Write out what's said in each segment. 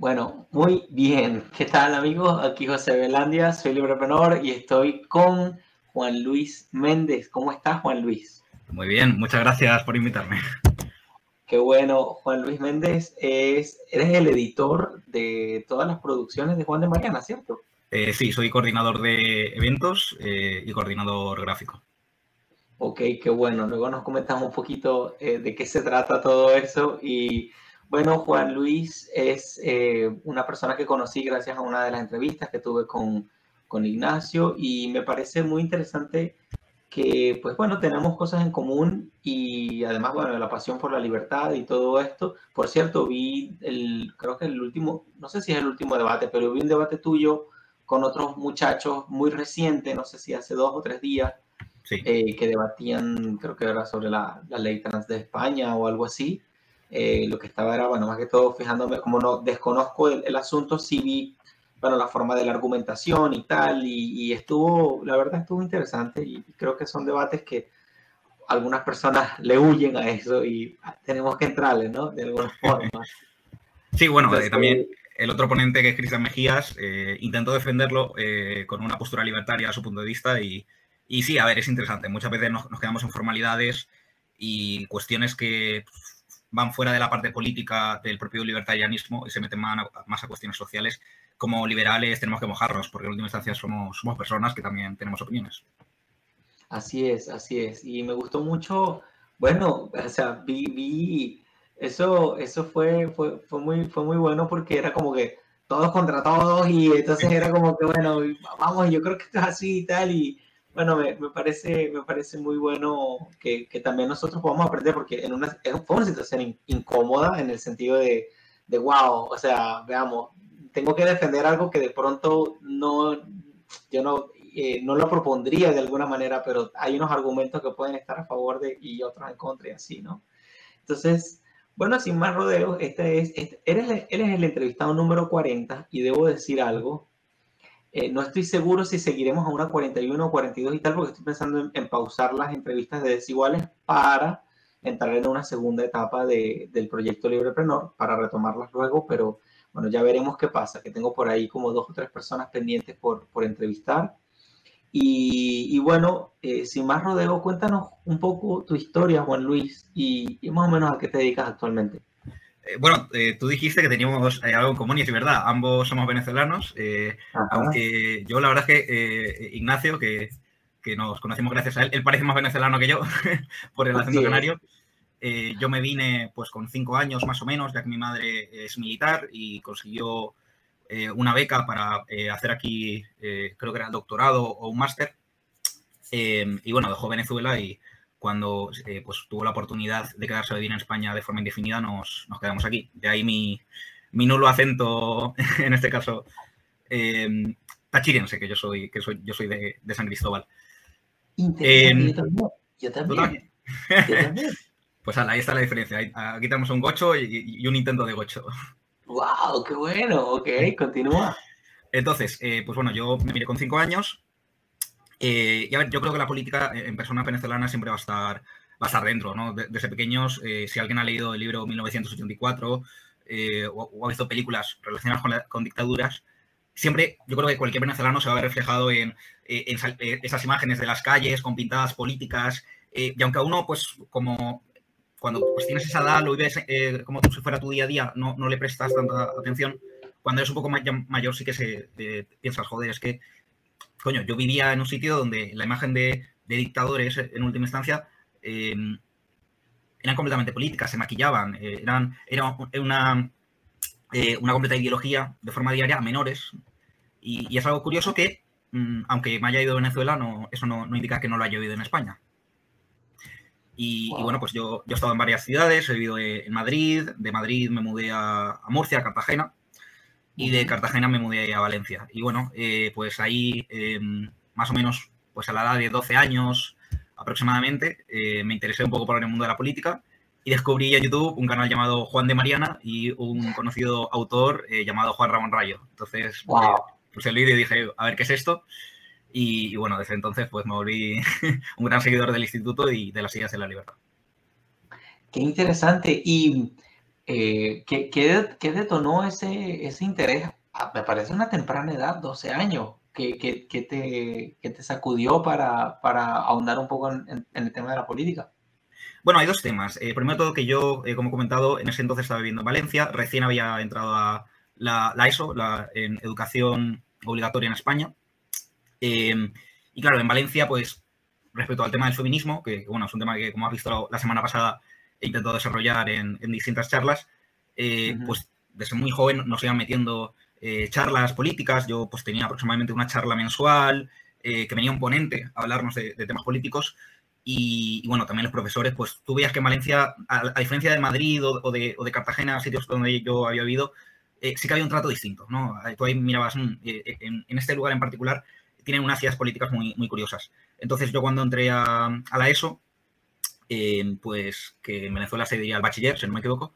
Bueno, muy bien. ¿Qué tal amigos? Aquí José Belandia, soy libreprenor y estoy con Juan Luis Méndez. ¿Cómo estás, Juan Luis? Muy bien, muchas gracias por invitarme. Qué bueno, Juan Luis Méndez, es, eres el editor de todas las producciones de Juan de Mariana, ¿cierto? Eh, sí, soy coordinador de eventos eh, y coordinador gráfico. Ok, qué bueno. Luego nos comentamos un poquito eh, de qué se trata todo eso. Y bueno, Juan Luis es una persona que conocí gracias a una de las entrevistas que tuve con, con Ignacio y me parece muy interesante que, pues bueno, tenemos cosas en común y además, bueno, la pasión por la libertad y todo esto. Por cierto, vi el, creo que el último, no sé si es el último debate, pero vi un debate tuyo con otros muchachos muy reciente, no sé si hace dos o tres días, eh, que debatían, creo que era sobre la, la, ley trans de España o algo así. Eh, lo que estaba era, bueno, más que todo fijándome, como no desconozco el, el asunto, sí vi bueno, la forma de la argumentación y tal, y, estuvo, la verdad estuvo interesante y creo que son debates que algunas personas le huyen a eso y tenemos que entrarle, ¿no? De alguna forma. Sí, bueno, eh, también el otro ponente que es Cristian Mejías eh, intentó defenderlo eh, con una postura libertaria a su punto de vista y, y sí, a ver, es interesante. Muchas veces nos, nos, quedamos en formalidades y cuestiones que van fuera de la parte política del propio libertarianismo y se meten más a, más a cuestiones sociales como liberales tenemos que mojarnos, porque en última instancia somos, somos personas que también tenemos opiniones. Así es, así es. Y me gustó mucho, bueno, o sea, vi, vi eso, eso fue, fue, fue, muy, fue muy bueno porque era como que todos contra todos y entonces era como que, bueno, vamos, yo creo que esto es así y tal. Y bueno, me, parece, me parece muy bueno que, que, también nosotros podamos aprender porque en una, fue una situación incómoda en el sentido de, de, wow, o sea, veamos, tengo que defender algo que de pronto no, yo no, eh, no lo propondría de alguna manera, pero hay unos argumentos que pueden estar a favor de y otros en contra y así, ¿no? Entonces, bueno, sin más rodeos, este es, este, eres, eres el entrevistado número 40 y debo decir algo. Eh, no estoy seguro si seguiremos a una 41 o 42 y tal, porque estoy pensando en, pausar las entrevistas de desiguales para entrar en una segunda etapa de, del proyecto Libreprenor, para retomarlas luego, pero bueno, ya veremos qué pasa, que tengo por ahí como dos o tres personas pendientes por, por entrevistar. Y, y bueno, eh, sin más rodeo, cuéntanos un poco tu historia, Juan Luis, y, y más o menos a qué te dedicas actualmente. Eh, bueno, eh, tú dijiste que teníamos eh, algo en común y es verdad, ambos somos venezolanos, aunque yo la verdad es que Ignacio, que, que, nos conocimos gracias a él, él parece más venezolano que yo por el acento canario. Eh, yo me vine pues con cinco años más o menos, ya que mi madre es militar y consiguió eh, una beca para eh, hacer aquí, eh, creo que era el doctorado o un máster. y bueno, dejó Venezuela y cuando pues tuvo la oportunidad de quedarse a vivir en España de forma indefinida, nos, nos quedamos aquí. De ahí mi, mi nulo acento, en este caso, tachirense, que yo soy, que soy, yo soy de, de San Cristóbal. Interesante, yo también. Yo también. Yo también. Pues ahí está la diferencia. Aquí tenemos un gocho y, y un intento de gocho. ¡Wow! ¡Qué bueno! Ok, continúa. Entonces, eh, pues bueno, yo me miré con cinco años. Eh, y a ver, yo creo que la política en persona venezolana siempre va a estar, va a estar dentro, ¿no? Desde pequeños, eh, si alguien ha leído el libro 1984 eh, o, o, ha visto películas relacionadas con, la, con, dictaduras, siempre yo creo que cualquier venezolano se va a ver reflejado en, en, en esas imágenes de las calles con pintadas políticas. y aunque a uno, pues como cuando pues, tienes esa edad, lo vives eh, como si fuera tu día a día, no, no le prestas tanta atención. Cuando eres un poco mayor, sí que se eh, piensas, joder, es que, coño, yo vivía en un sitio donde la imagen de, de dictadores, en última instancia, eh, eran completamente políticas, se maquillaban, eh, eran, era una, eh, una completa ideología de forma diaria a menores. Y, y es algo curioso que, mmm, aunque me haya ido a Venezuela, no, eso no, no indica que no lo haya vivido en España. Y, wow. y, bueno, pues yo, yo he estado en varias ciudades, he vivido en Madrid, de Madrid me mudé a, a Murcia, a Cartagena, y de Cartagena me mudé a Valencia. Y bueno, eh, pues ahí, eh, más o menos, pues a la edad de 12 años aproximadamente, eh, me interesé un poco por el mundo de la política y descubrí en YouTube un canal llamado Juan de Mariana y un conocido autor eh, llamado Juan Ramón Rayo. Entonces, wow. puse el vídeo y dije, a ver qué es esto. Y, y, bueno, desde entonces pues me volví un gran seguidor del instituto y de las ideas de la libertad. Qué interesante. Y ¿qué, qué, detonó ese, ese interés? Ah, me parece una temprana edad, 12 años. ¿Qué, qué te, te, sacudió para, para, ahondar un poco en, el tema de la política? Bueno, hay dos temas. primero todo que yo, como he comentado, en ese entonces estaba viviendo en Valencia, recién había entrado a la, la ESO, la, en educación obligatoria en España. Eh, y claro, en Valencia, pues respecto al tema del feminismo, que bueno, es un tema que, como has visto la semana pasada, he intentado desarrollar en, distintas charlas, eh, pues desde muy joven nos iban metiendo eh, charlas políticas. Yo pues tenía aproximadamente una charla mensual, que venía un ponente a hablarnos de, temas políticos. Y, bueno, también los profesores, pues tú veías que en Valencia, a, diferencia de Madrid o, de, o, de, Cartagena, sitios donde yo había vivido, eh, sí que había un trato distinto, ¿no? Tú ahí mirabas, mm, eh, eh, en, este lugar en particular, tienen unas ideas políticas muy, muy curiosas. Entonces yo cuando entré a, la ESO, pues que en Venezuela se diría el bachiller, si no me equivoco,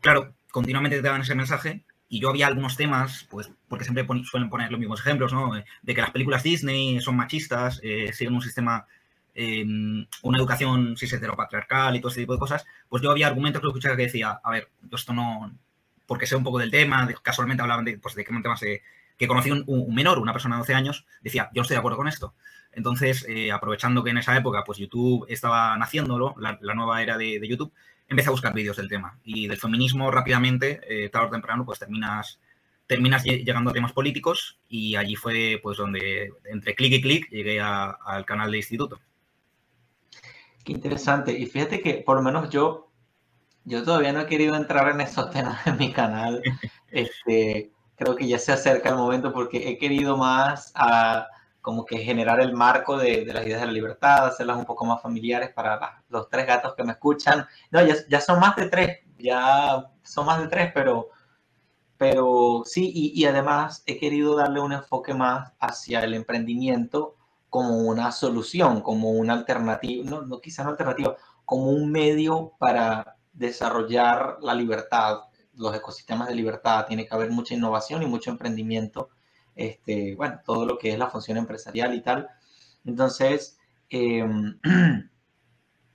claro, continuamente te daban ese mensaje y yo había algunos temas, pues porque siempre suelen poner los mismos ejemplos, ¿no? De que las películas Disney son machistas, siguen un sistema, una educación cis heteropatriarcal y todo ese tipo de cosas, pues yo había argumentos que escuchaba que decía, a ver, esto no, porque sé un poco del tema, casualmente hablaban de, pues, de qué temas que conocí un, un, menor, una persona de 12 años, decía, yo no estoy de acuerdo con esto. Entonces, eh, aprovechando que en esa época, pues YouTube estaba naciéndolo, la, nueva era de, YouTube, empecé a buscar vídeos del tema. Y del feminismo rápidamente, eh, tarde o temprano, pues terminas, terminas llegando a temas políticos y allí fue pues donde entre clic y clic llegué al canal de instituto. Qué interesante. Y fíjate que por lo menos yo yo todavía no he querido entrar en esos temas en mi canal. Este, creo que ya se acerca el momento porque he querido más a como que generar el marco de, las ideas de la libertad, hacerlas un poco más familiares para los tres gatos que me escuchan. No, ya, ya, son más de tres, ya son más de tres, pero, pero sí, y, y además he querido darle un enfoque más hacia el emprendimiento como una solución, como una alternativa, no, no quizás una alternativa, como un medio para desarrollar la libertad, los ecosistemas de libertad, tiene que haber mucha innovación y mucho emprendimiento, este, bueno, todo lo que es la función empresarial y tal. Entonces, em,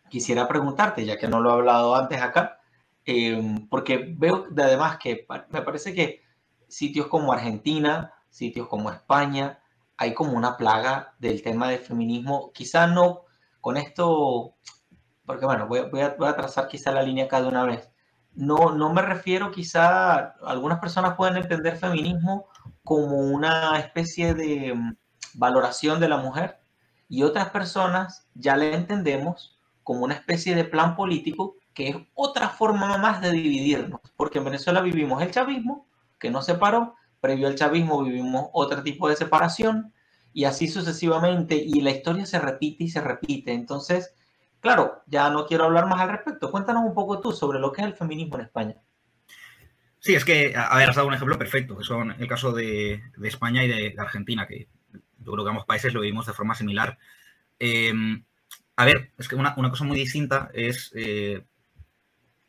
quisiera preguntarte, ya que no lo he hablado antes acá, em, porque veo de además que me parece que sitios como Argentina, sitios como España, hay como una plaga del tema del feminismo, quizá no con esto porque bueno, voy, a, voy a trazar quizá la línea acá de una vez. No, no me refiero quizá, algunas personas pueden entender feminismo como una especie de mm, valoración de la mujer y otras personas ya le entendemos como una especie de plan político que es otra forma más de dividirnos, porque en Venezuela vivimos el chavismo, que nos separó, previo al chavismo vivimos otro tipo de separación y así sucesivamente y la historia se repite y se repite. Entonces, Claro, ya no quiero hablar más al respecto. Cuéntanos un poco tú sobre lo que es el feminismo en España. Sí, es que, a ver, has dado un ejemplo perfecto, que son el caso de, España y de, Argentina, que yo creo que ambos países lo vivimos de forma similar. Em, a ver, es que una, cosa muy distinta es eh,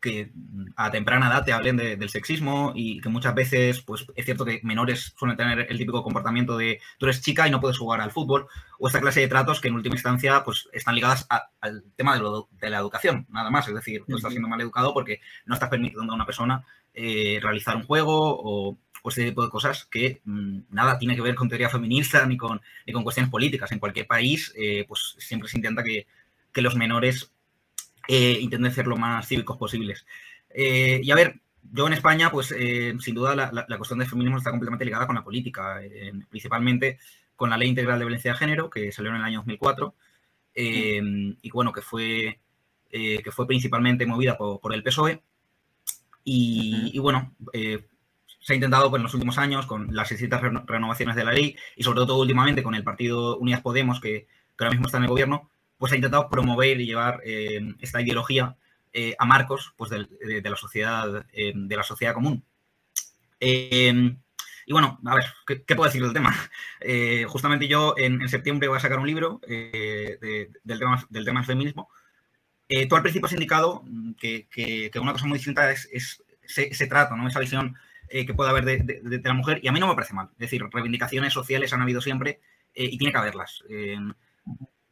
que a temprana edad te hablen del sexismo y que muchas veces, pues es cierto que menores suelen tener el típico comportamiento de tú eres chica y no puedes jugar al fútbol, o esta clase de tratos que en última instancia pues están ligadas al tema de, la educación, nada más. Es decir, tú estás siendo mal educado porque no estás permitiendo a una persona eh, realizar un juego o, ese tipo de cosas que mm, nada tiene que ver con teoría feminista ni con, con cuestiones políticas. En cualquier país, eh, pues siempre se intenta que, que los menores eh, intenten ser lo más cívicos posibles. Y a ver, yo en España, pues sin duda la, cuestión del feminismo está completamente ligada con la política, principalmente con la Ley Integral de Violencia de Género, que salió en el año 2004, y bueno, que fue, que fue principalmente movida por, el PSOE. Y, bueno, se ha intentado pues, en los últimos años con las distintas renovaciones de la ley y sobre todo últimamente con el partido Unidas Podemos, que, que ahora mismo está en el gobierno, pues ha intentado promover y llevar eh, esta ideología eh, a marcos pues, de, la sociedad, eh, de la sociedad común. y bueno, a ver, ¿qué, puedo decir del tema? justamente yo en, septiembre voy a sacar un libro del, tema, del tema del feminismo. Tú al principio has indicado que, una cosa muy distinta es, ese, trato, ¿no? esa visión que puede haber de, la mujer, y a mí no me parece mal. Es decir, reivindicaciones sociales han habido siempre y tiene que haberlas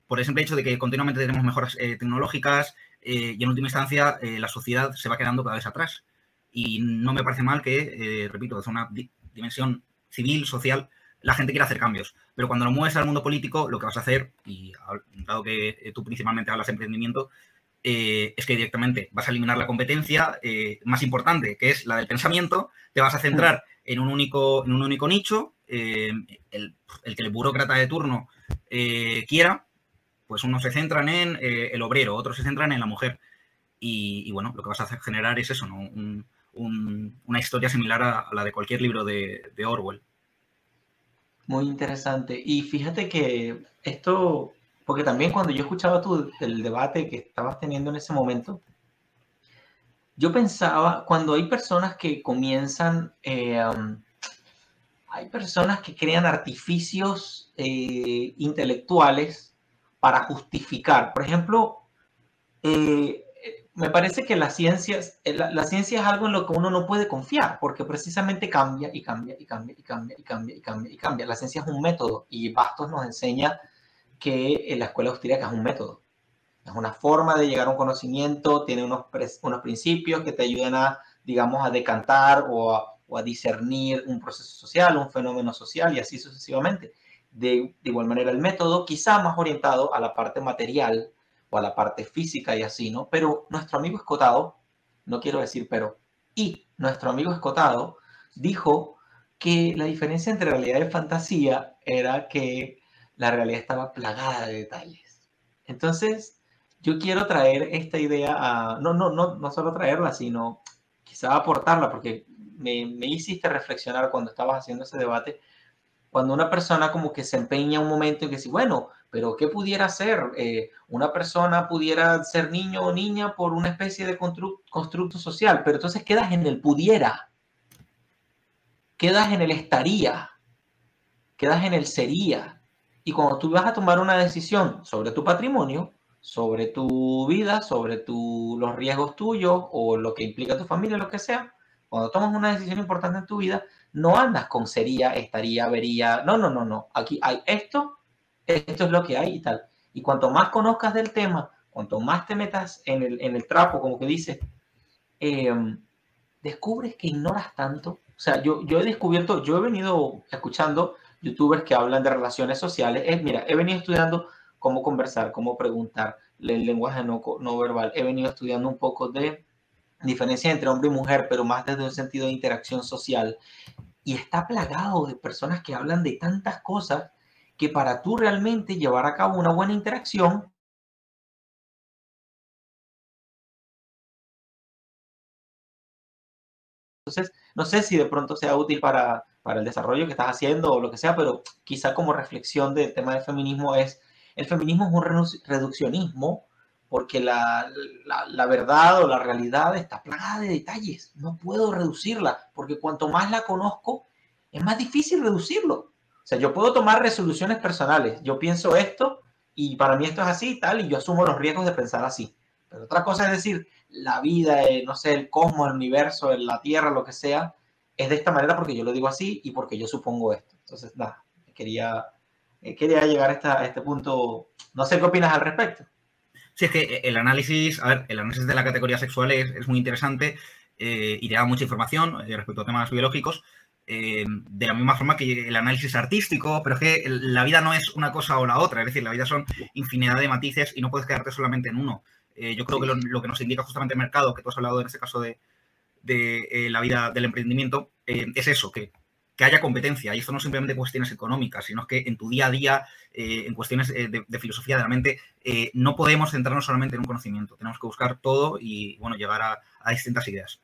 por el simple hecho de que continuamente tenemos mejoras tecnológicas y en última instancia la sociedad se va quedando cada vez atrás. Y no me parece mal que, repito, es una dimensión civil, social, la gente quiere hacer cambios. Pero cuando lo mueves al mundo político, lo que vas a hacer, y dado que eh, tú principalmente hablas de emprendimiento, eh, es que directamente vas a eliminar la competencia eh, más importante, que es la del pensamiento, te vas a centrar en un único, en un único nicho, el, que el burócrata de turno quiera, pues unos se centran en el obrero, otros se centran en la mujer. Y, bueno, lo que vas a hacer, generar es eso, ¿no? una historia similar a, la de cualquier libro de Orwell. Muy interesante. Y fíjate que esto, porque también cuando yo escuchaba tú el debate que estabas teniendo en ese momento, yo pensaba, cuando hay personas que comienzan, eh, hay personas que crean artificios eh, intelectuales para justificar. Por ejemplo, eh, me parece que la ciencia, eh, la, ciencia es algo en lo que uno no puede confiar, porque precisamente cambia y cambia y cambia y cambia y cambia y cambia y cambia. La ciencia es un método y Bastos nos enseña que en la escuela austríaca es un método. Es una forma de llegar a un conocimiento, tiene unos, unos principios que te ayudan a, digamos, a decantar o a, o a, discernir un proceso social, un fenómeno social y así sucesivamente. De, de igual manera, el método quizá más orientado a la parte material, o a la parte física y así, ¿no? Pero nuestro amigo Escotado, no quiero decir pero, y nuestro amigo Escotado dijo que la diferencia entre realidad y fantasía era que la realidad estaba plagada de detalles. Entonces, yo quiero traer esta idea a, no, no, no, no solo traerla, sino quizá aportarla, porque me, me hiciste reflexionar cuando estabas haciendo ese debate, cuando una persona como que se empeña un momento en que sí, bueno, pero ¿qué pudiera ser? Eh, una persona pudiera ser niño o niña por una especie de constructo social, pero entonces quedas en el pudiera, quedas en el estaría, quedas en el sería. Y cuando tú vas a tomar una decisión sobre tu patrimonio, sobre tu vida, sobre tu, los riesgos tuyos o lo que implica tu familia, lo que sea, cuando tomas una decisión importante en tu vida, no andas con sería, estaría, vería. No, no, no, no. Aquí hay esto esto es lo que hay y tal. Y cuanto más conozcas del tema, cuanto más te metas en el, en el trapo, como que dice, em, descubres que ignoras tanto. O sea, yo, yo he descubierto, yo he venido escuchando youtubers que hablan de relaciones sociales. Es, mira, he venido estudiando cómo conversar, cómo preguntar, el lenguaje no, no verbal. He venido estudiando un poco de diferencia entre hombre y mujer, pero más desde un sentido de interacción social. Y está plagado de personas que hablan de tantas cosas que para tú realmente llevar a cabo una buena interacción, Entonces, no sé si de pronto sea útil para, para, el desarrollo que estás haciendo o lo que sea, pero quizá como reflexión del tema del feminismo es, el feminismo es un reduccionismo porque la, la, verdad o la realidad está plagada de detalles. No puedo reducirla, porque cuanto más la conozco, es más difícil reducirlo. O sea, yo puedo tomar resoluciones personales. Yo pienso esto y para mí esto es así y tal, y yo asumo los riesgos de pensar así. Pero otra cosa es decir, la vida, eh, no sé, el cosmos, el universo, la Tierra, lo que sea, es de esta manera porque yo lo digo así y porque yo supongo esto. Entonces, nada, quería, eh, quería llegar a, esta, este punto. No sé qué opinas al respecto. Sí, es que el análisis, el análisis de la categoría sexual es, es muy interesante eh, y te da mucha información respecto a temas biológicos, eh, de la misma forma que el análisis artístico, pero es que la vida no es una cosa o la otra, es decir, la vida son infinidad de matices y no puedes quedarte solamente en uno. Eh, yo creo que lo, que nos indica justamente el mercado, que tú has hablado en este caso de, eh, la vida del emprendimiento, es eso, que, que, haya competencia. Y esto no simplemente cuestiones económicas, sino que en tu día a día, en cuestiones de, filosofía de la mente, no podemos centrarnos solamente en un conocimiento. Tenemos que buscar todo y, bueno, llegar a distintas ideas.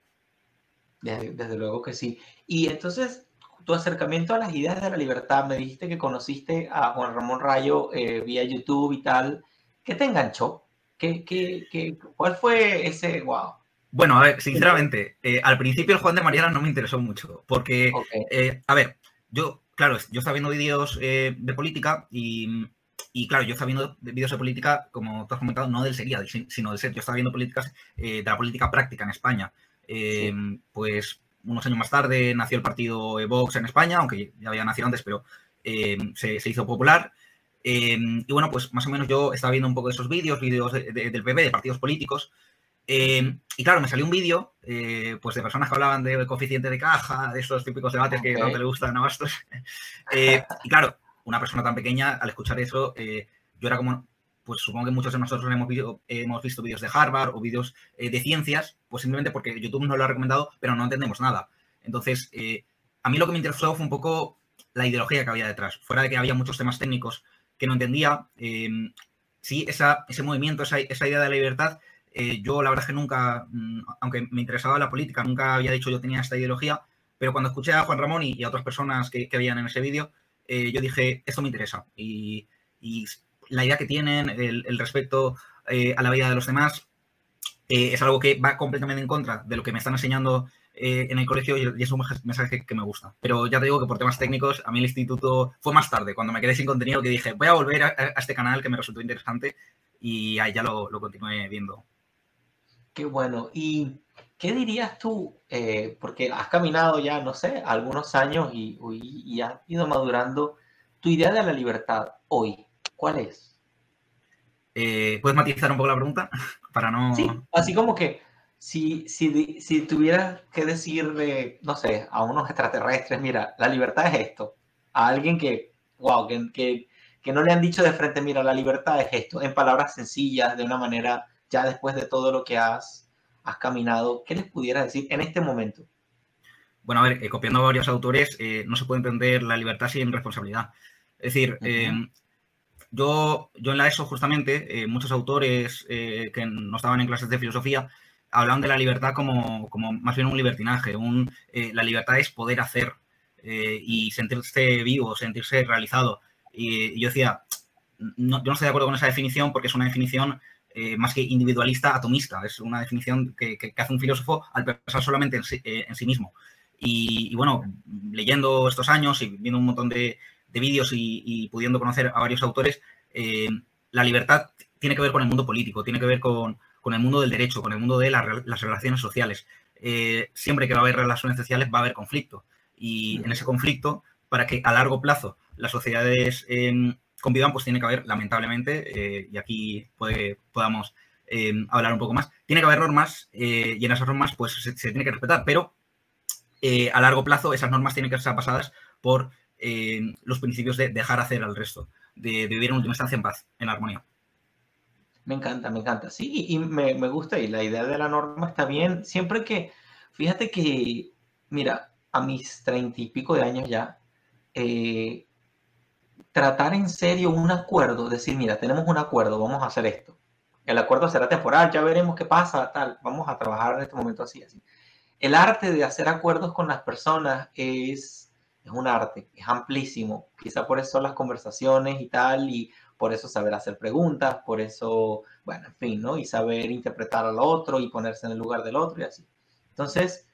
Desde, luego que sí. Y entonces, tu acercamiento a las ideas de la libertad, me dijiste que conociste a Juan Ramón Rayo eh, vía YouTube y tal. ¿Qué te enganchó? ¿Qué, qué, qué, cuál fue ese wow? Bueno, a ver, sinceramente, eh, al principio el Juan de Mariana no me interesó mucho, porque, eh, a ver, yo, claro, yo estaba viendo vídeos de política y, y, claro, yo estaba viendo vídeos de política, como tú has comentado, no del serial, sino del ser. Yo estaba viendo políticas de la política práctica en España. Eh, pues unos años más tarde nació el partido Vox en España, aunque ya había nacido antes, pero eh, se, hizo popular. Em, y bueno, pues más o menos yo estaba viendo un poco de esos vídeos, vídeos del PP, de partidos políticos. Em, y claro, me salió un vídeo eh, pues de personas que hablaban de coeficiente de caja, de esos típicos debates que no te gustan a Bastos. Eh, y claro, una persona tan pequeña, al escuchar eso, eh, yo era como, pues supongo que muchos de nosotros hemos, hemos visto vídeos de Harvard o vídeos de ciencias, pues simplemente porque YouTube nos lo ha recomendado, pero no entendemos nada. Entonces, a mí lo que me interesó fue un poco la ideología que había detrás. Fuera de que había muchos temas técnicos que no entendía, sí, esa, ese movimiento, esa, esa idea de la libertad eh, yo la verdad es que nunca, mm, aunque me interesaba la política, nunca había dicho yo tenía esta ideología, pero cuando escuché a Juan Ramón y, a otras personas que, que habían en ese vídeo, eh, yo dije, esto me interesa. Y, la idea que tienen, el, respeto eh, a la vida de los demás, es algo que va completamente en contra de lo que me están enseñando en el colegio y, es un mensaje que, me gusta. Pero ya te digo que por temas técnicos, a mí el instituto fue más tarde, cuando me quedé sin contenido, que dije, voy a volver a, este canal que me resultó interesante y ahí ya lo continué viendo. Qué bueno. ¿Y qué dirías tú? Eh, porque has caminado ya, no sé, algunos años y, y, has ido madurando. Tu idea de la libertad hoy, ¿cuál es? Eh, ¿Puedes matizar un poco la pregunta? Para no. Sí, así como que si, si, si tuvieras que decirle, no sé, a unos extraterrestres, mira, la libertad es esto. A alguien que, wow, que, que, que no le han dicho de frente, mira, la libertad es esto, en palabras sencillas, de una manera ya después de todo lo que has, has caminado, ¿qué les pudiera decir en este momento? Bueno, a ver, eh, copiando a varios autores, eh, no se puede entender la libertad sin responsabilidad. Es decir, eh, yo, yo en la ESO, justamente, muchos autores que no estaban en clases de filosofía hablaban de la libertad como, como más bien un libertinaje. Un, la libertad es poder hacer y sentirse vivo, sentirse realizado. Y, yo decía, no, yo no estoy de acuerdo con esa definición porque es una definición eh, más que individualista, atomista. Es una definición que, hace un filósofo al pensar solamente en sí, eh, mismo. Y, bueno, leyendo estos años y viendo un montón de, vídeos y, pudiendo conocer a varios autores, eh, la libertad tiene que ver con el mundo político, tiene que ver con, el mundo del derecho, con el mundo de las relaciones sociales. siempre que va a haber relaciones sociales va a haber conflicto. Y en ese conflicto, para que a largo plazo las sociedades em, convivan, pues tiene que haber, lamentablemente, eh, y aquí puede, podamos eh, hablar un poco más, tiene que haber normas eh, y en esas normas pues se, tiene que respetar, pero a largo plazo esas normas tienen que ser pasadas por los principios de dejar hacer al resto, de, vivir en última instancia en paz, en armonía. Me encanta, me encanta. Sí, y me, me gusta y la idea de la norma está bien. Siempre que, fíjate que, mira, a mis treinta y pico de años ya, eh, tratar en serio un acuerdo, decir, mira, tenemos un acuerdo, vamos a hacer esto. El acuerdo será temporal, ya veremos qué pasa, tal, vamos a trabajar en este momento así, así. El arte de hacer acuerdos con las personas es, es un arte, es amplísimo. Quizá por eso las conversaciones y tal, y por eso saber hacer preguntas, por eso, bueno, en fin, ¿no? Y saber interpretar al otro y ponerse en el lugar del otro y así. Entonces,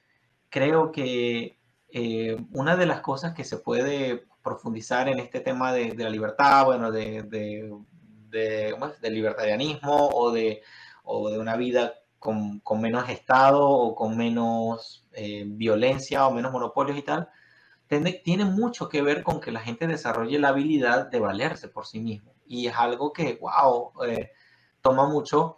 creo que eh, una de las cosas que se puede profundizar en este tema de, la libertad, bueno, de, de, libertarianismo o de, o de una vida con, menos Estado o con menos eh, violencia o menos monopolios y tal, tiene, tiene, mucho que ver con que la gente desarrolle la habilidad de valerse por sí mismo. Y es algo que, wow, eh, toma mucho.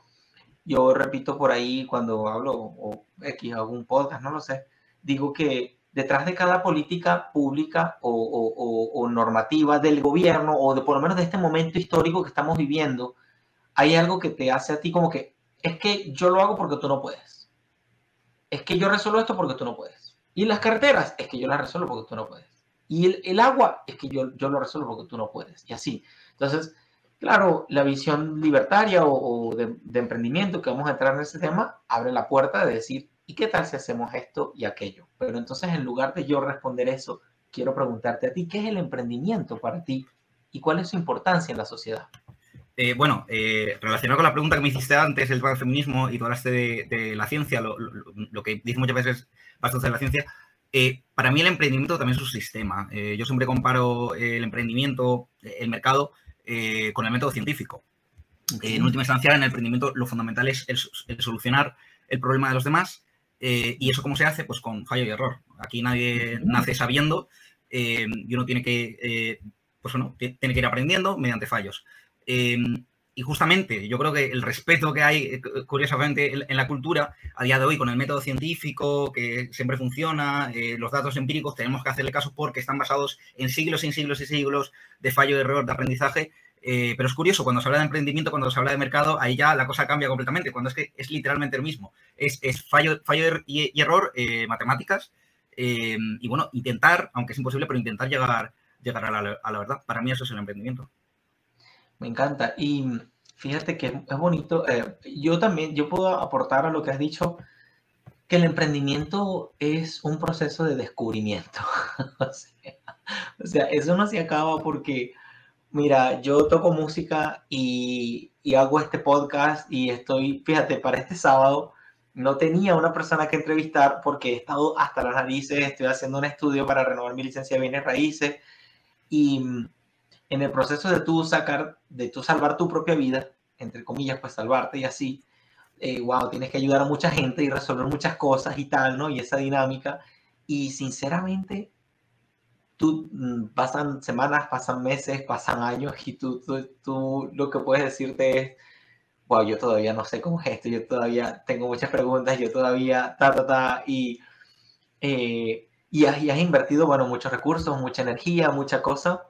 Yo repito por ahí cuando hablo o X, algún podcast, no lo sé, digo que detrás de cada política pública o, normativa del gobierno o de por lo menos de este momento histórico que estamos viviendo, hay algo que te hace a ti como que es que yo lo hago porque tú no puedes. Es que yo resuelvo esto porque tú no puedes. Y las carreteras, es que yo las resuelvo porque tú no puedes. Y el, agua, es que yo, yo lo resuelvo porque tú no puedes. Y así. Entonces, claro, la visión libertaria o, de, de, emprendimiento que vamos a entrar en ese tema abre la puerta de decir, ¿y qué tal si hacemos esto y aquello? Pero entonces, en lugar de yo responder eso, quiero preguntarte a ti, ¿qué es el emprendimiento para ti y cuál es su importancia en la sociedad? Eh, bueno, eh, relacionado con la pregunta que me hiciste antes, el feminismo, y tú hablaste de, la ciencia, lo, que dice muchas veces bastante de la ciencia, eh, para mí el emprendimiento también es un sistema. yo siempre comparo el emprendimiento, el mercado, con el método científico. en última instancia, en el emprendimiento lo fundamental es el solucionar el problema de los demás eh, ¿Y eso cómo se hace? Pues con fallo y error. Aquí nadie nace sabiendo eh, y uno tiene que, eh, pues tiene que ir aprendiendo mediante fallos. Y justamente yo creo que el respeto que hay, curiosamente, en la cultura, a día de hoy, con el método científico, que siempre funciona, los datos empíricos, tenemos que hacerle caso porque están basados en siglos y siglos y siglos de fallo, de error, de aprendizaje. Eh, pero es curioso, cuando se habla de emprendimiento, cuando se habla de mercado, ahí ya la cosa cambia completamente, cuando es que es literalmente lo mismo. Es, fallo, fallo y, error, matemáticas, y bueno, intentar, aunque es imposible, pero intentar llegar, llegar a la verdad. Para mí eso es el emprendimiento. Me encanta. Y fíjate que es bonito. Eh, yo también, yo puedo aportar a lo que has dicho, que el emprendimiento es un proceso de descubrimiento. o, sea, eso no se acaba porque, mira, yo toco música y, y hago este podcast y estoy, fíjate, para este sábado no tenía una persona que entrevistar porque he estado hasta las narices, estoy haciendo un estudio para renovar mi licencia de bienes raíces y en el proceso de tú sacar, de tú salvar tu propia vida, entre comillas, pues salvarte y así, wow, eh, tienes que ayudar a mucha gente y resolver muchas cosas y tal, ¿no? Y esa dinámica. Y sinceramente, tú mm, pasan semanas, pasan meses, pasan años y tú, tú, tú lo que puedes decirte es, wow, yo todavía no sé cómo es esto, yo todavía tengo muchas preguntas, yo todavía, ta, ta, ta, y, eh, y, has, y has invertido, bueno, muchos recursos, mucha energía, mucha cosa,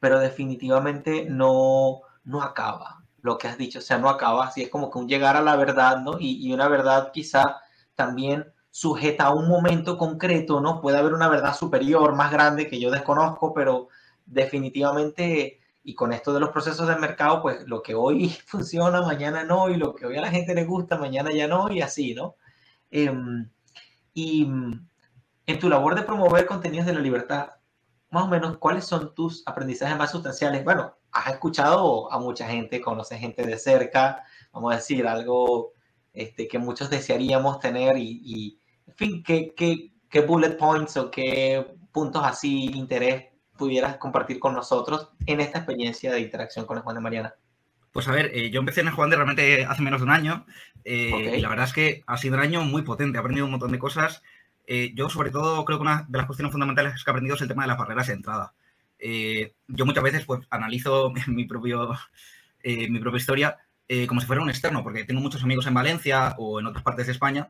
pero definitivamente no, no acaba lo que has dicho, o sea, no acaba, así es como que un llegar a la verdad, ¿no? Y, una verdad quizá también sujeta a un momento concreto, ¿no? Puede haber una verdad superior, más grande, que yo desconozco, pero definitivamente, y con esto de los procesos de mercado, pues lo que hoy funciona, mañana no, y lo que hoy a la gente le gusta, mañana ya no, y así, ¿no? Em, y en tu labor de promover contenidos de la libertad, más o menos, ¿cuáles son tus aprendizajes más sustanciales? Bueno, has escuchado a mucha gente, conoces gente de cerca, vamos a decir, algo este, que muchos desearíamos tener y, en fin, ¿qué, ¿qué, qué, bullet points o qué puntos así, interés pudieras compartir con nosotros en esta experiencia de interacción con el Juan de Mariana? Pues a ver, eh, yo empecé en el Juan de realmente hace menos de un año eh, y la verdad es que ha sido un año muy potente, he aprendido un montón de cosas eh, yo sobre todo creo que una de las cuestiones fundamentales que he aprendido es el tema de las barreras de entrada. Eh, yo muchas veces pues analizo mi, propio, eh, mi propia historia como si fuera un externo, porque tengo muchos amigos en Valencia o en otras partes de España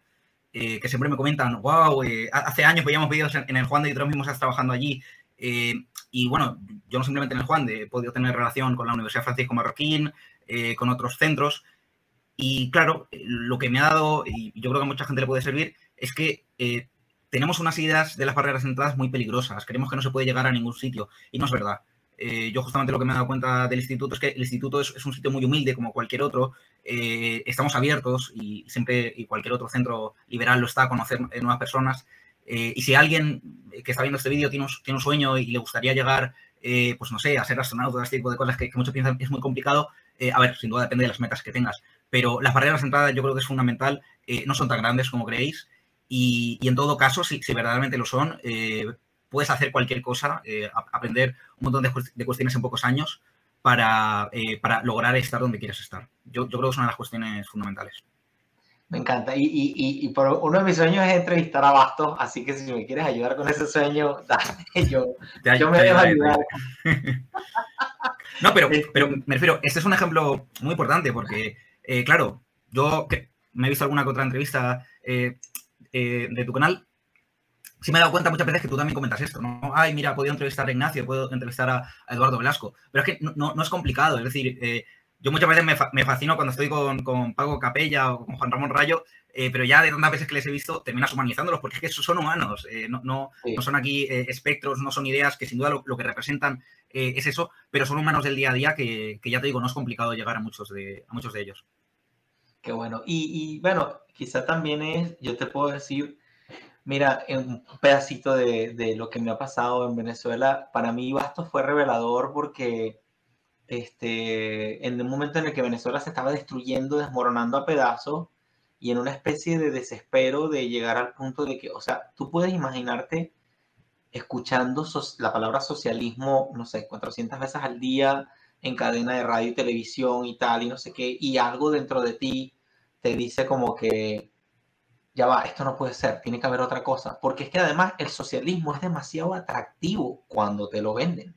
que siempre me comentan, wow, hace años veíamos vídeos en, el Juan de y tú mismo estás trabajando allí. y bueno, yo no simplemente en el Juan de he podido tener relación con la Universidad Francisco Marroquín, con otros centros. Y claro, lo que me ha dado, y yo creo que a mucha gente le puede servir, es que tenemos unas ideas de las barreras de entradas muy peligrosas. Creemos que no se puede llegar a ningún sitio y no es verdad. Eh, yo justamente lo que me he dado cuenta del instituto es que el instituto es, un sitio muy humilde como cualquier otro. Eh, estamos abiertos y siempre y cualquier otro centro liberal lo está a conocer nuevas personas. Eh, y si alguien que está viendo este vídeo tiene, tiene, un sueño y le gustaría llegar, pues no sé, a ser astronauta, este tipo de cosas que, que muchos piensan es muy complicado, a ver, sin duda depende de las metas que tengas. Pero las barreras de entrada yo creo que es fundamental. no son tan grandes como creéis. Y, en todo caso, si, verdaderamente lo son, eh, puedes hacer cualquier cosa, eh, aprender un montón de, cuestiones en pocos años para, eh, para, lograr estar donde quieres estar. Yo, yo, creo que es una de las cuestiones fundamentales. Me encanta. Y, y, y, por uno de mis sueños es entrevistar a Bastos, así que si me quieres ayudar con ese sueño, dale, yo, yo me dejo ayudar. no, pero, pero me refiero, este es un ejemplo muy importante porque, claro, yo me he visto alguna que otra entrevista eh, de tu canal, sí me he dado cuenta muchas veces que tú también comentas esto, ¿no? Ay, mira, podido entrevistar a Ignacio, puedo entrevistar a, Eduardo Velasco, pero es que no, no, es complicado, es decir, eh, yo muchas veces me, me, fascino cuando estoy con, con Pago Capella o con Juan Ramón Rayo, eh, pero ya de tantas veces que les he visto, terminas humanizándolos, porque es que son humanos, no, no, no, son aquí espectros, no son ideas que sin duda lo, que representan es eso, pero son humanos del día a día que, que, ya te digo, no es complicado llegar a muchos de, a muchos de ellos. Qué bueno. Y, y bueno, quizá también es, yo te puedo decir, mira, un pedacito de, de, lo que me ha pasado en Venezuela, para mí Bastos fue revelador porque este, en un momento en el que Venezuela se estaba destruyendo, desmoronando a pedazos, y en una especie de desespero de llegar al punto de que, o sea, tú puedes imaginarte escuchando la palabra socialismo, no sé, 400 veces al día en cadena de radio y televisión y tal, y no sé qué, y algo dentro de ti te dice como que ya va, esto no puede ser, tiene que haber otra cosa, porque es que además el socialismo es demasiado atractivo cuando te lo venden.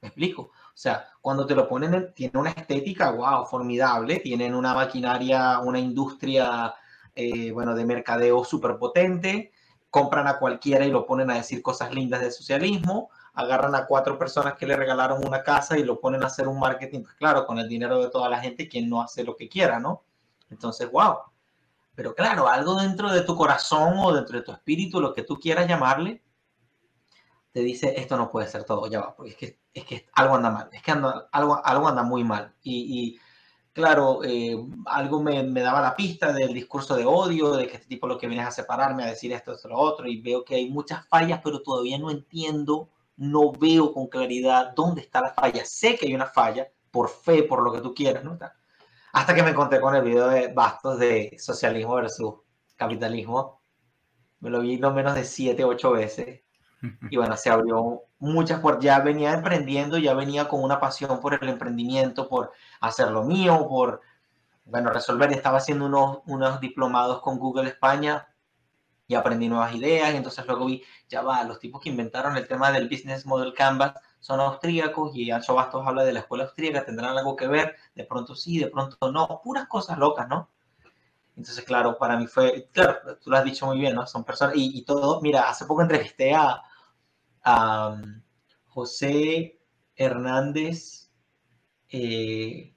Me explico. O sea, cuando te lo ponen, tiene una estética, wow, formidable, tienen una maquinaria, una industria, eh, bueno, de mercadeo súper potente, compran a cualquiera y lo ponen a decir cosas lindas de socialismo, agarran a cuatro personas que le regalaron una casa y lo ponen a hacer un marketing, pues claro, con el dinero de toda la gente, quien no hace lo que quiera, ¿no? Entonces, wow. Pero claro, algo dentro de tu corazón o dentro de tu espíritu, lo que tú quieras llamarle, te dice, esto no puede ser todo, ya va, porque es que, es que algo anda mal, es que anda, algo, algo anda muy mal. Y, claro, eh, algo me, me, daba la pista del discurso de odio, de que este tipo lo que viene es a separarme, a decir esto, esto, lo otro, y veo que hay muchas fallas, pero todavía no entiendo, no veo con claridad dónde está la falla. Sé que hay una falla, por fe, por lo que tú quieras, ¿no? Hasta que me encontré con el video de Bastos de socialismo versus capitalismo. Me lo vi no menos de siete, ocho veces y bueno, se abrió muchas puertas. Ya venía emprendiendo, ya venía con una pasión por el emprendimiento, por hacer lo mío, por, bueno, resolver. Estaba haciendo unos, unos diplomados con Google España y aprendí nuevas ideas. Y entonces luego vi, ya va, los tipos que inventaron el tema del Business Model Canvas son austríacos y Ancho Bastos habla de la escuela austríaca, tendrán algo que ver, de pronto sí, de pronto no, puras cosas locas, ¿no? Entonces, claro, para mí fue, claro, tú lo has dicho muy bien, ¿no? Son personas, y, y todo, mira, hace poco entrevisté a, a José Hernández, eh,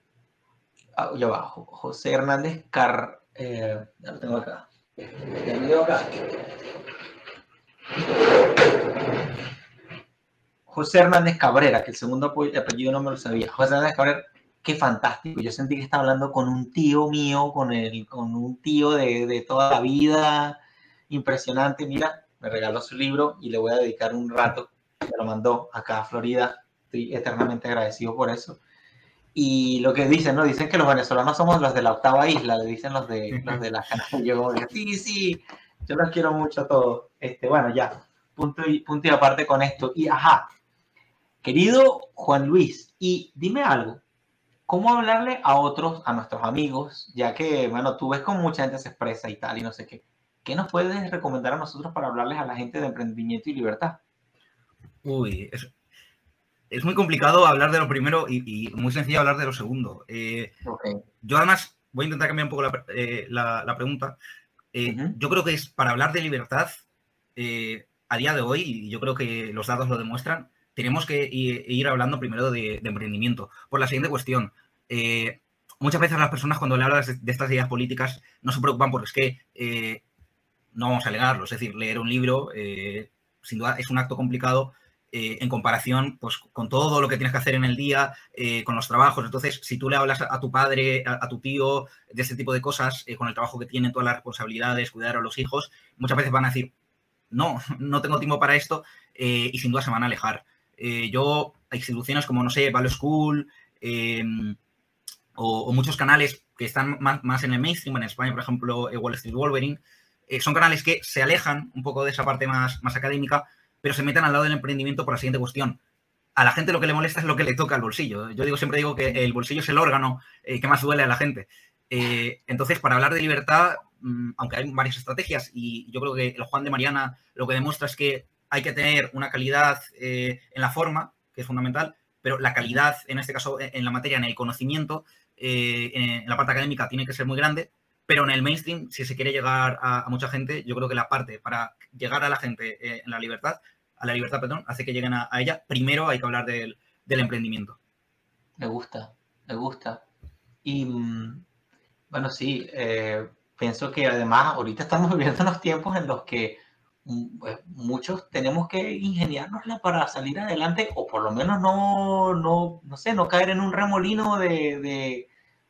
ah, ya José Hernández Car, eh, ya lo tengo acá. José Hernández Cabrera, que el segundo apellido no me lo sabía. José Hernández Cabrera, qué fantástico. Yo sentí que estaba hablando con un tío mío, con, el, con un tío de, de toda la vida. Impresionante. Mira, me regaló su libro y le voy a dedicar un rato. Me lo mandó acá a Florida. Estoy eternamente agradecido por eso. Y lo que dicen, ¿no? Dicen que los venezolanos somos los de la octava isla, le dicen los de, los de la Yo como sí, sí, yo los quiero mucho a todos. Este, bueno, ya, punto y, punto y aparte con esto. Y ajá, querido Juan Luis, y dime algo, ¿cómo hablarle a otros, a nuestros amigos, ya que, bueno, tú ves cómo mucha gente se expresa y tal, y no sé qué? ¿Qué nos puedes recomendar a nosotros para hablarles a la gente de emprendimiento y libertad? Uy, es, muy complicado hablar de lo primero y, muy sencillo hablar de lo segundo. Eh, yo además voy a intentar cambiar un poco la, eh, pregunta. Eh, yo creo que es para hablar de libertad, a día de hoy, y yo creo que los datos lo demuestran, tenemos que ir, hablando primero de, emprendimiento. Por la siguiente cuestión. muchas veces las personas cuando le hablas de, estas ideas políticas no se preocupan porque es que no vamos a alegarlo. Es decir, leer un libro, eh, sin duda, es un acto complicado eh, en comparación pues, con todo lo que tienes que hacer en el día, eh, con los trabajos. Entonces, si tú le hablas a, tu padre, a, tu tío, de este tipo de cosas, con el trabajo que tienen, todas las responsabilidades, cuidar a los hijos, muchas veces van a decir, no, no tengo tiempo para esto y sin duda se van a alejar. Yo, hay instituciones como, no sé, Value School em, o, muchos canales que están más, más, en el mainstream, en España, por ejemplo, Wall Street Wolverine, eh, son canales que se alejan un poco de esa parte más, más académica, pero se meten al lado del emprendimiento por la siguiente cuestión. A la gente lo que le molesta es lo que le toca al bolsillo. Yo digo, siempre digo que el bolsillo es el órgano eh, que más duele a la gente. Eh, entonces, para hablar de libertad, mm, aunque hay varias estrategias, y yo creo que el Juan de Mariana lo que demuestra es que hay que tener una calidad en la forma, que es fundamental, pero la calidad, en este caso, en la materia, en el conocimiento, en la parte académica, tiene que ser muy grande. Pero en el mainstream, si se quiere llegar a, mucha gente, yo creo que la parte para llegar a la gente eh, en la libertad, a la libertad, perdón, hace que lleguen a, ella, primero hay que hablar del, emprendimiento. Me gusta, me gusta. Y mm, bueno, sí, eh, pienso que además ahorita estamos viviendo unos tiempos en los que muchos tenemos que ingeniárnosla para salir adelante o por lo menos no, no, no sé, no caer en un remolino de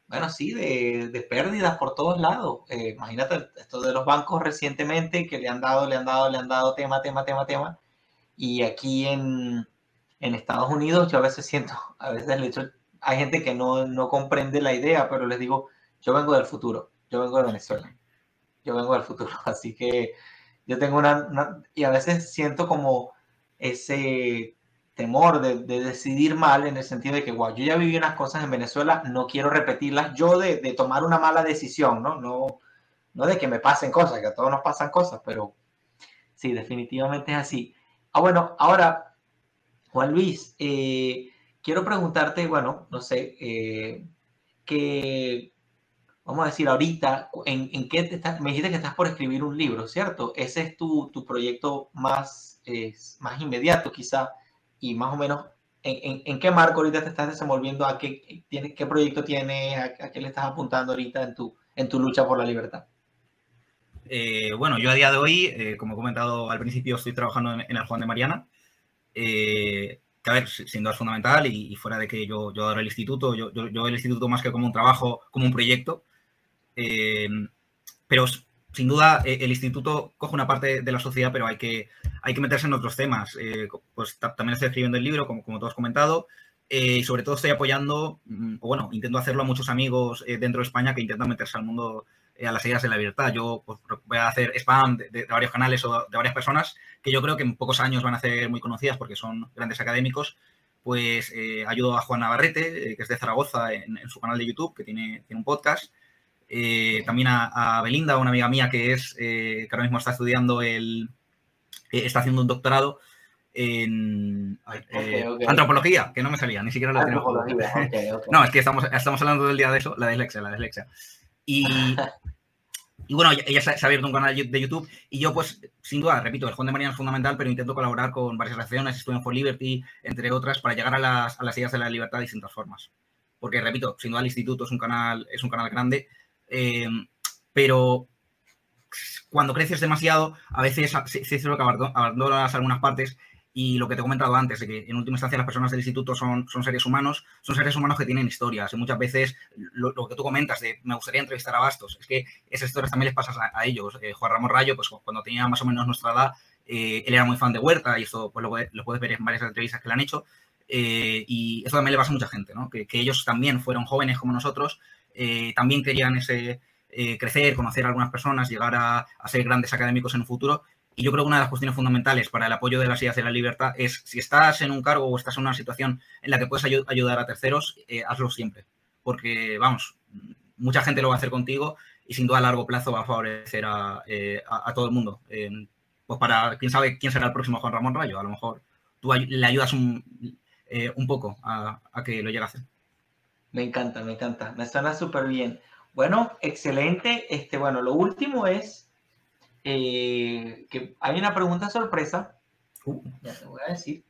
bueno, sí, de, pérdidas por todos lados. Eh, imagínate esto de los bancos recientemente que le han dado, le han dado, le han dado tema, tema, tema, tema. Y aquí en, Estados Unidos yo a veces siento, a veces le hecho, hay gente que no, no comprende la idea, pero les digo, yo vengo del futuro, yo vengo de Venezuela, yo vengo del futuro, así que yo tengo una y a veces siento como ese temor de, decidir mal en el sentido de que, wow, yo ya viví unas cosas en Venezuela, no quiero repetirlas yo de, tomar una mala decisión, ¿no? ¿no? No de que me pasen cosas, que a todos nos pasan cosas, pero sí, definitivamente es así. Ah, bueno, ahora, Juan Luis, eh, quiero preguntarte, bueno, no sé, eh, que, vamos a decir, ahorita, ¿en, en qué te estás? Me dijiste que estás por escribir un libro, ¿cierto? Ese es tu, tu proyecto más, más inmediato, quizá, y más o menos, ¿en, en, qué marco ahorita te estás desenvolviendo? ¿A qué, tiene, qué proyecto tienes? A, qué le estás apuntando ahorita en tu, en tu lucha por la libertad? Eh, bueno, yo a día de hoy, eh, como he comentado al principio, estoy trabajando en, el Juan de Mariana. Eh, que a ver, sin duda es fundamental y, fuera de que yo, yo adoro el instituto, yo, yo, el instituto más que como un trabajo, como un proyecto. Pero sin duda el instituto coge una parte de la sociedad, pero hay que, hay que meterse en otros temas. pues también estoy escribiendo el libro, como, como tú has comentado. y sobre todo estoy apoyando, mm, o bueno, intento hacerlo a muchos amigos dentro de España que intentan meterse al mundo eh, a las ideas de la libertad. Yo pues, voy a hacer spam de, varios canales o de varias personas que yo creo que en pocos años van a ser muy conocidas porque son grandes académicos. Pues eh, ayudo a Juan Navarrete, eh, que es de Zaragoza, en, su canal de YouTube, que tiene, tiene un podcast. También a, Belinda, una amiga mía que es que ahora mismo está estudiando el. está haciendo un doctorado en antropología, que no me salía, ni siquiera lo tengo. no, es que estamos, estamos hablando del día de eso, la dislexia, la dislexia. Y, y bueno, ella se, ha abierto un canal de YouTube y yo, pues, sin duda, repito, el Juan de Mariana es fundamental, pero intento colaborar con varias asociaciones, Student for Liberty, entre otras, para llegar a las, a las ideas de la libertad de distintas formas. Porque, repito, sin duda el instituto es un canal, es un canal grande, eh, pero cuando creces demasiado, a veces se, se, lo que abandonas algunas partes y lo que te he comentado antes, de que en última instancia las personas del instituto son, son seres humanos, son seres humanos que tienen historias. Y muchas veces lo, que tú comentas de me gustaría entrevistar a Bastos, es que esas historias también les pasas a, ellos. Eh, Juan Ramón Rayo, pues cuando tenía más o menos nuestra edad, eh, él era muy fan de Huerta y esto pues, lo, puedes ver en varias entrevistas que le han hecho. Eh, y eso también le pasa a mucha gente, ¿no? que, ellos también fueron jóvenes como nosotros, también querían ese, crecer, conocer a algunas personas, llegar a, ser grandes académicos en un futuro y yo creo que una de las cuestiones fundamentales para el apoyo de las ideas de la libertad es si estás en un cargo o estás en una situación en la que puedes ayudar a terceros, eh, hazlo siempre. Porque, vamos, mucha gente lo va a hacer contigo y sin duda a largo plazo va a favorecer a, eh, todo el mundo. pues para, quién sabe quién será el próximo Juan Ramón Rayo, a lo mejor tú le ayudas un, eh, un poco a, a, que lo llegue a hacer. Me encanta, me encanta, me suena súper bien. Bueno, excelente. Este, bueno, lo último es eh, que hay una pregunta sorpresa, uh. ya te voy a decir,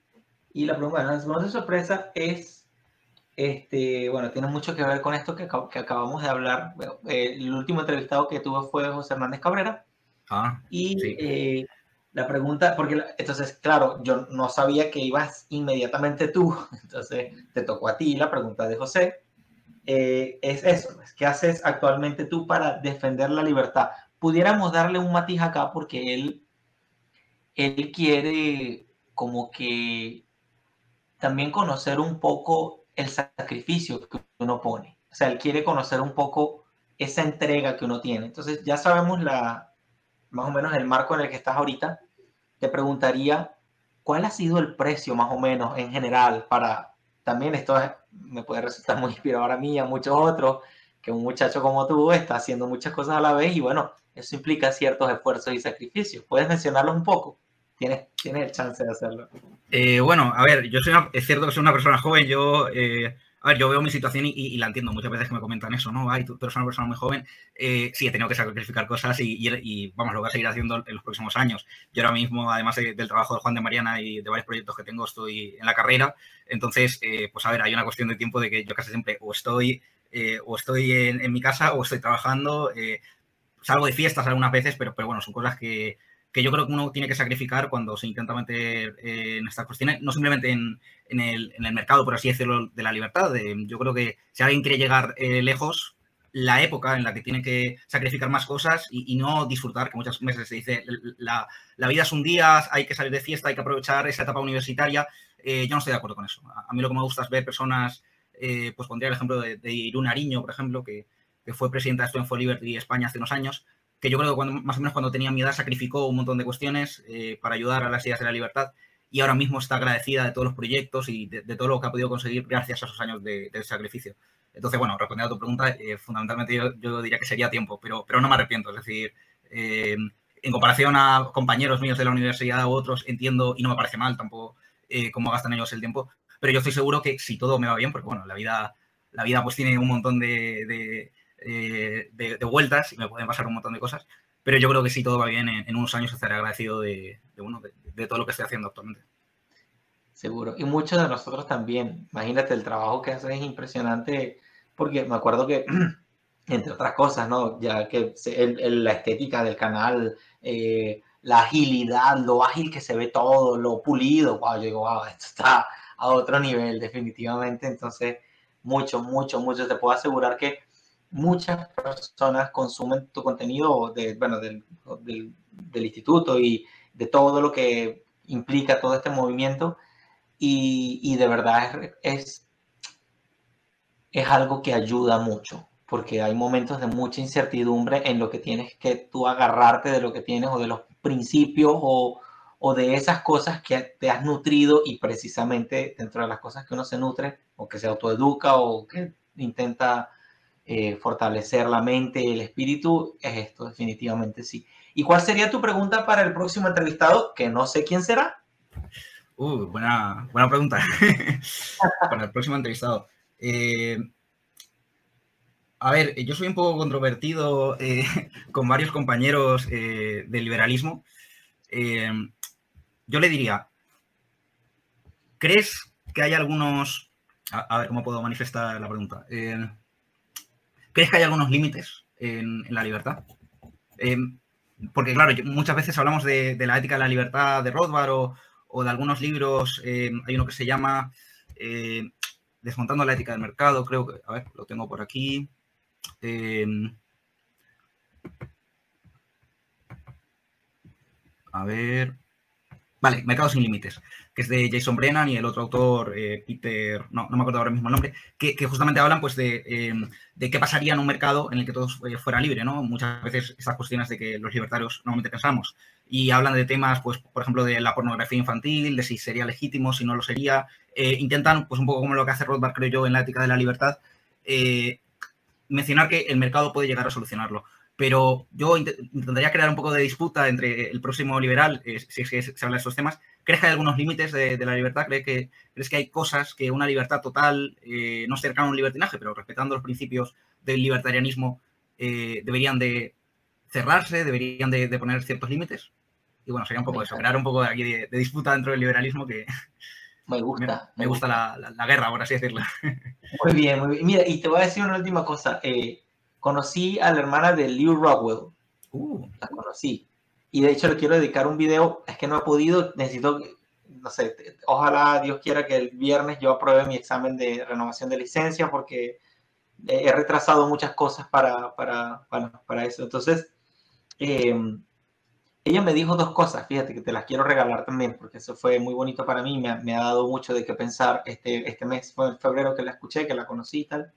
y la pregunta, la pregunta sorpresa es, este, bueno, tiene mucho que ver con esto que, que acabamos de hablar. Eh, el último entrevistado que tuve fue José Hernández Cabrera. Ah, y eh, la pregunta, porque entonces, claro, yo no sabía que ibas inmediatamente tú, entonces te tocó a ti la pregunta de José. es eso, ¿qué haces actualmente tú para defender la libertad? pudiéramos darle un matiz acá porque él, él quiere como que también conocer un poco el sacrificio que uno pone. O sea, él quiere conocer un poco esa entrega que uno tiene. Entonces, ya sabemos la, más o menos el marco en el que estás ahorita. Te preguntaría, ¿cuál ha sido el precio más o menos en general para, también esto me puede resultar muy inspirador a mí y a muchos otros, que un muchacho como tú está haciendo muchas cosas a la vez y bueno, eso implica ciertos esfuerzos y sacrificios. ¿Puedes mencionarlo un poco? Tienes, tienes el chance de hacerlo. Eh, bueno, a ver, yo soy es cierto que soy una persona joven, yo, eh, a ver, yo veo mi situación y, la entiendo. Muchas veces que me comentan eso, ¿no? Ay, tú, eres una persona muy joven. Eh, sí, he tenido que sacrificar cosas y, vamos, lo voy a seguir haciendo en los próximos años. Yo ahora mismo, además del trabajo de Juan de Mariana y de varios proyectos que tengo, estoy en la carrera. Entonces, pues a ver, hay una cuestión de tiempo de que yo casi siempre o estoy o estoy en, mi casa o estoy trabajando salgo de fiestas algunas veces, pero, pero bueno, son cosas que, que yo creo que uno tiene que sacrificar cuando se intenta meter en estas cuestiones, no simplemente en, en, el, en, el, mercado, por así decirlo, de la libertad. yo creo que si alguien quiere llegar eh, lejos, la época en la que tiene que sacrificar más cosas y, no disfrutar, que muchas veces se dice, la, la, vida es un día, hay que salir de fiesta, hay que aprovechar esa etapa universitaria. Eh, yo no estoy de acuerdo con eso. A, mí lo que me gusta es ver personas, eh, pues pondría el ejemplo de, de Irún Ariño, por ejemplo, que, que fue presidenta de Student for Liberty España hace unos años, que yo creo que más o menos cuando tenía mi edad sacrificó un montón de cuestiones eh, para ayudar a las ideas de la libertad y ahora mismo está agradecida de todos los proyectos y de, todo lo que ha podido conseguir gracias a esos años de, sacrificio. Entonces, bueno, respondiendo a tu pregunta, eh, fundamentalmente yo, diría que sería tiempo, pero, pero no me arrepiento. Es decir, eh, en comparación a compañeros míos de la universidad u otros, entiendo y no me parece mal tampoco cómo gastan ellos el tiempo, pero yo estoy seguro que si todo me va bien, porque bueno, la vida, la vida pues tiene un montón de, de, vueltas y me pueden pasar un montón de cosas, pero yo creo que si todo va bien, en, unos años estaré agradecido de, uno, de, todo lo que estoy haciendo actualmente. Seguro. Y muchos de nosotros también. Imagínate, el trabajo que haces es impresionante, porque me acuerdo que, entre otras cosas, ¿no? Ya que la estética del canal, eh, la agilidad, lo ágil que se ve todo, lo pulido, wow, yo digo, wow, esto está a otro nivel, definitivamente. Entonces, mucho, mucho, mucho. Te puedo asegurar que muchas personas consumen tu contenido de, bueno, del, del, instituto y de todo lo que implica todo este movimiento. Y, de verdad es, es, algo que ayuda mucho, porque hay momentos de mucha incertidumbre en lo que tienes que tú agarrarte de lo que tienes o de los principios o, de esas cosas que te has nutrido y precisamente dentro de las cosas que uno se nutre o que se autoeduca o que intenta eh, fortalecer la mente, el espíritu, es esto, definitivamente sí. ¿Y cuál sería tu pregunta para el próximo entrevistado? Que no sé quién será. Uh, buena, buena pregunta para el próximo entrevistado. Eh, a ver, yo soy un poco controvertido eh, con varios compañeros del liberalismo. yo le diría, ¿crees que hay algunos... A, ver, ¿cómo puedo manifestar la pregunta? ¿Crees que hay algunos límites en, la libertad? porque, claro, muchas veces hablamos de, la ética de la libertad de Rothbard o, de algunos libros, eh, hay uno que se llama eh, Desmontando la ética del mercado, creo que, a ver, lo tengo por aquí. Eh, a ver. Vale, Mercado sin Límites, que es de Jason Brennan y el otro autor, Peter, no, no me acuerdo ahora mismo el nombre, que, justamente hablan pues de, de, qué pasaría en un mercado en el que todo fuera libre, ¿no? Muchas veces estas cuestiones de que los libertarios normalmente pensamos y hablan de temas, pues, por ejemplo, de la pornografía infantil, de si sería legítimo, si no lo sería. Eh, intentan, pues, un poco como lo que hace Rothbard, creo yo, en la ética de la libertad, eh, mencionar que el mercado puede llegar a solucionarlo. Pero yo intentaría crear un poco de disputa entre el próximo liberal, eh, si es que se habla de estos temas. ¿Crees que hay algunos límites de, la libertad? ¿Crees que, ¿Crees que hay cosas que una libertad total, no cercana a un libertinaje, pero respetando los principios del libertarianismo, deberían de cerrarse, deberían de poner ciertos límites? Y bueno, sería un poco eso, crear un poco de, aquí de, disputa dentro del liberalismo que... Me gusta. Me, gusta, La, guerra, por así decirlo. Muy bien, muy bien. Mira, y te voy a decir una última cosa. Eh, conocí a la hermana de Lew Rockwell. Uh. La conocí. Y de hecho le quiero dedicar un video. Es que no he podido, necesito, no sé, ojalá Dios quiera que el viernes yo apruebe mi examen de renovación de licencia porque he retrasado muchas cosas para, para, para eso. Entonces, eh, ella me dijo dos cosas, fíjate que te las quiero regalar también, porque eso fue muy bonito para mí, me me ha dado mucho de qué pensar este, este mes, fue en febrero que la escuché, que la conocí y tal.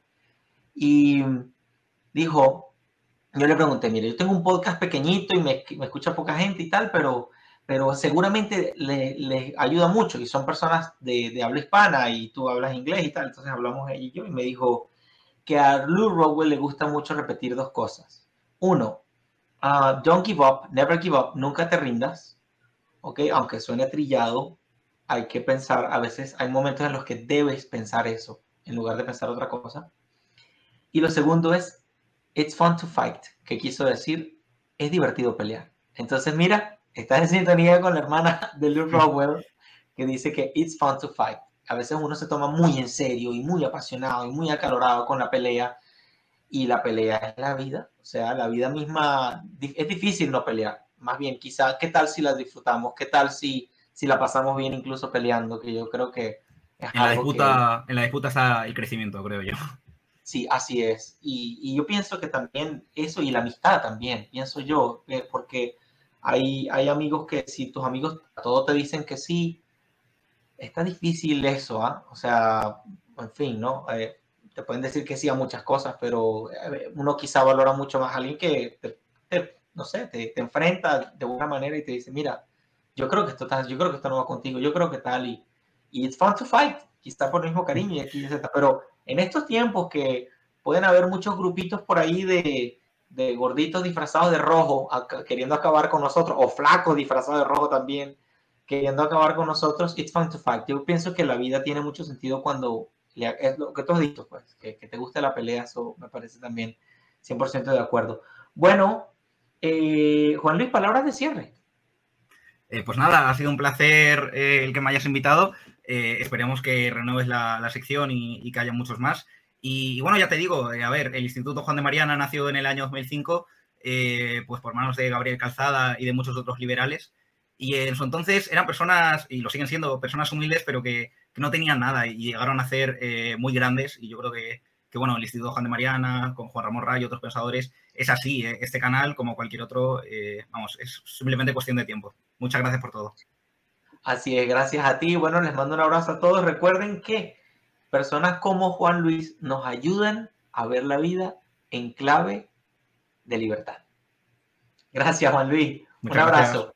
Y dijo, yo le pregunté, mire, yo tengo un podcast pequeñito y me, me escucha poca gente y tal, pero, pero seguramente les le ayuda mucho y son personas de, de, habla hispana y tú hablas inglés y tal, entonces hablamos ella y yo y me dijo que a Lou Rowell le gusta mucho repetir dos cosas. Uno, Ah, don't give up, never give up, nunca te rindas, ¿ok? Aunque suene trillado, hay que pensar, a veces hay momentos en los que debes pensar eso en lugar de pensar otra cosa. Y lo segundo es, it's fun to fight, que quiso decir, es divertido pelear. Entonces, mira, estás en sintonía con la hermana de Luke Rockwell, que dice que it's fun to fight. A veces uno se toma muy en serio y muy apasionado y muy acalorado con la pelea, y la pelea es la vida. O sea, la vida misma es difícil no pelear. Más bien, quizá, ¿qué tal si la disfrutamos? ¿Qué tal si, si la pasamos bien incluso peleando? Que yo creo que es en, la disputa, en la disputa está el crecimiento, creo yo. Sí, así es. Y, yo pienso que también eso y la amistad también, pienso yo, eh, porque hay, hay amigos que si tus amigos a todos te dicen que sí, está difícil eso, ¿ah? O sea, en fin, ¿no? Eh, te pueden decir que sí a muchas cosas, pero eh, uno quizá valora mucho más a alguien que, no sé, te, te, enfrenta de alguna manera y te dice, mira, yo creo que esto, está, yo creo que esto no va contigo, yo creo que tal, y, y it's fun to fight, quizá por el mismo cariño y aquí, pero en estos tiempos que pueden haber muchos grupitos por ahí de, gorditos disfrazados de rojo queriendo acabar con nosotros, o flacos disfrazados de rojo también, queriendo acabar con nosotros, it's fun to fight. Yo pienso que la vida tiene mucho sentido cuando es lo que tú has dicho, pues, que, te guste la pelea, eso me parece también 100% de acuerdo. Bueno, eh, Juan Luis, palabras de cierre. Eh, pues nada, ha sido un placer eh, el que me hayas invitado. esperemos que renueves la, sección y, que haya muchos más. Y, bueno, ya te digo, a ver, el Instituto Juan de Mariana nació en el año 2005, pues por manos de Gabriel Calzada y de muchos otros liberales. Y en su entonces eran personas, y lo siguen siendo, personas humildes, pero que, no tenían nada y llegaron a ser eh, muy grandes. Y yo creo que, bueno, el Instituto Juan de Mariana, con Juan Ramón Rayo y otros pensadores, es así. Eh, este canal, como cualquier otro, eh, vamos, es simplemente cuestión de tiempo. Muchas gracias por todo. Así es, gracias a ti. Bueno, les mando un abrazo a todos. Recuerden que personas como Juan Luis nos ayudan a ver la vida en clave de libertad. Gracias, Juan Luis. un abrazo.